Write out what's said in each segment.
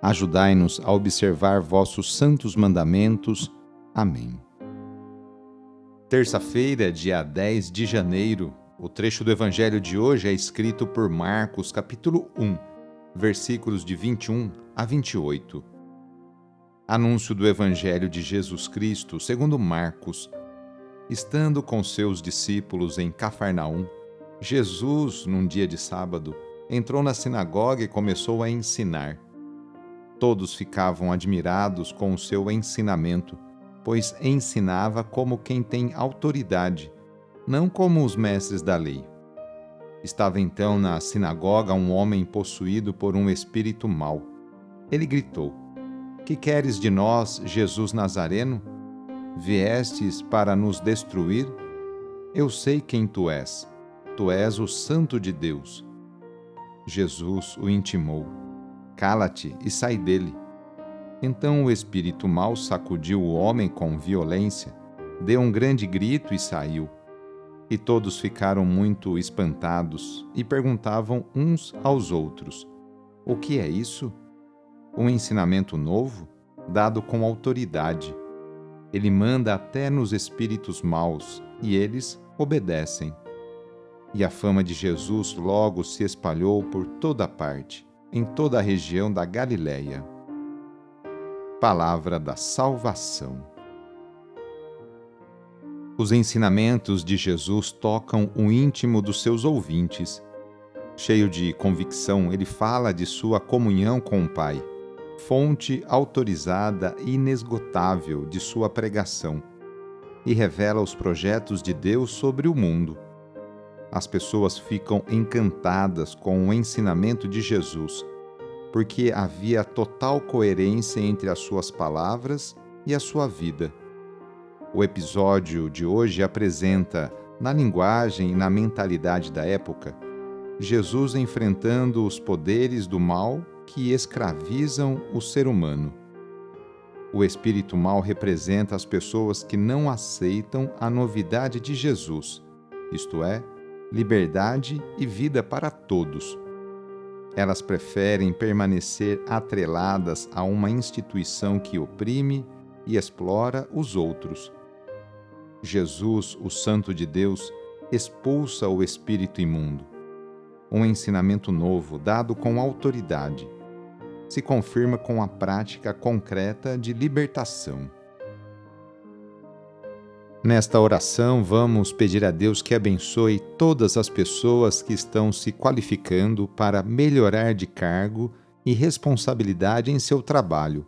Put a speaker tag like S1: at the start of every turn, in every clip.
S1: Ajudai-nos a observar vossos santos mandamentos. Amém. Terça-feira, dia 10 de janeiro, o trecho do evangelho de hoje é escrito por Marcos, capítulo 1, versículos de 21 a 28. Anúncio do evangelho de Jesus Cristo, segundo Marcos. Estando com seus discípulos em Cafarnaum, Jesus, num dia de sábado, entrou na sinagoga e começou a ensinar. Todos ficavam admirados com o seu ensinamento, pois ensinava como quem tem autoridade, não como os mestres da lei. Estava então na sinagoga um homem possuído por um espírito mau. Ele gritou: Que queres de nós, Jesus Nazareno? Viestes para nos destruir? Eu sei quem tu és. Tu és o Santo de Deus. Jesus o intimou Cala-te e sai dele. Então o espírito mau sacudiu o homem com violência, deu um grande grito e saiu. E todos ficaram muito espantados e perguntavam uns aos outros: O que é isso? Um ensinamento novo, dado com autoridade. Ele manda até nos espíritos maus e eles obedecem. E a fama de Jesus logo se espalhou por toda parte em toda a região da Galiléia. Palavra da Salvação. Os ensinamentos de Jesus tocam o íntimo dos seus ouvintes. Cheio de convicção, ele fala de sua comunhão com o Pai, fonte autorizada e inesgotável de sua pregação, e revela os projetos de Deus sobre o mundo as pessoas ficam encantadas com o ensinamento de Jesus, porque havia total coerência entre as suas palavras e a sua vida. O episódio de hoje apresenta, na linguagem e na mentalidade da época, Jesus enfrentando os poderes do mal que escravizam o ser humano. O espírito mal representa as pessoas que não aceitam a novidade de Jesus, isto é, liberdade e vida para todos. Elas preferem permanecer atreladas a uma instituição que oprime e explora os outros. Jesus, o Santo de Deus, expulsa o espírito imundo. Um ensinamento novo, dado com autoridade, se confirma com a prática concreta de libertação. Nesta oração, vamos pedir a Deus que abençoe todas as pessoas que estão se qualificando para melhorar de cargo e responsabilidade em seu trabalho,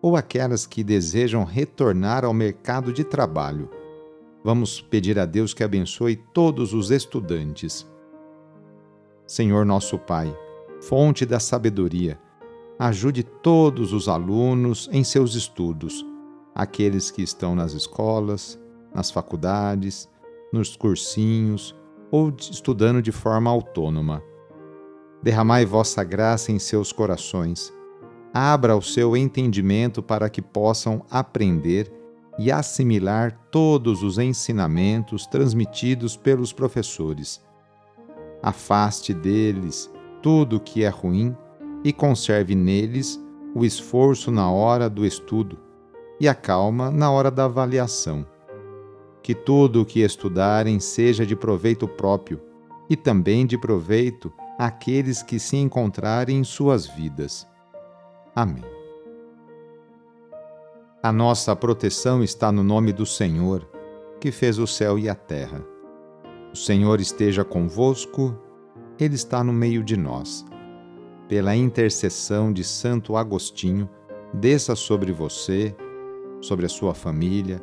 S1: ou aquelas que desejam retornar ao mercado de trabalho. Vamos pedir a Deus que abençoe todos os estudantes. Senhor nosso Pai, fonte da sabedoria, ajude todos os alunos em seus estudos, aqueles que estão nas escolas, nas faculdades, nos cursinhos ou estudando de forma autônoma. Derramai vossa graça em seus corações. Abra o seu entendimento para que possam aprender e assimilar todos os ensinamentos transmitidos pelos professores. Afaste deles tudo o que é ruim e conserve neles o esforço na hora do estudo e a calma na hora da avaliação que tudo o que estudarem seja de proveito próprio e também de proveito àqueles que se encontrarem em suas vidas. Amém. A nossa proteção está no nome do Senhor, que fez o céu e a terra. O Senhor esteja convosco, Ele está no meio de nós. Pela intercessão de Santo Agostinho, desça sobre você, sobre a sua família,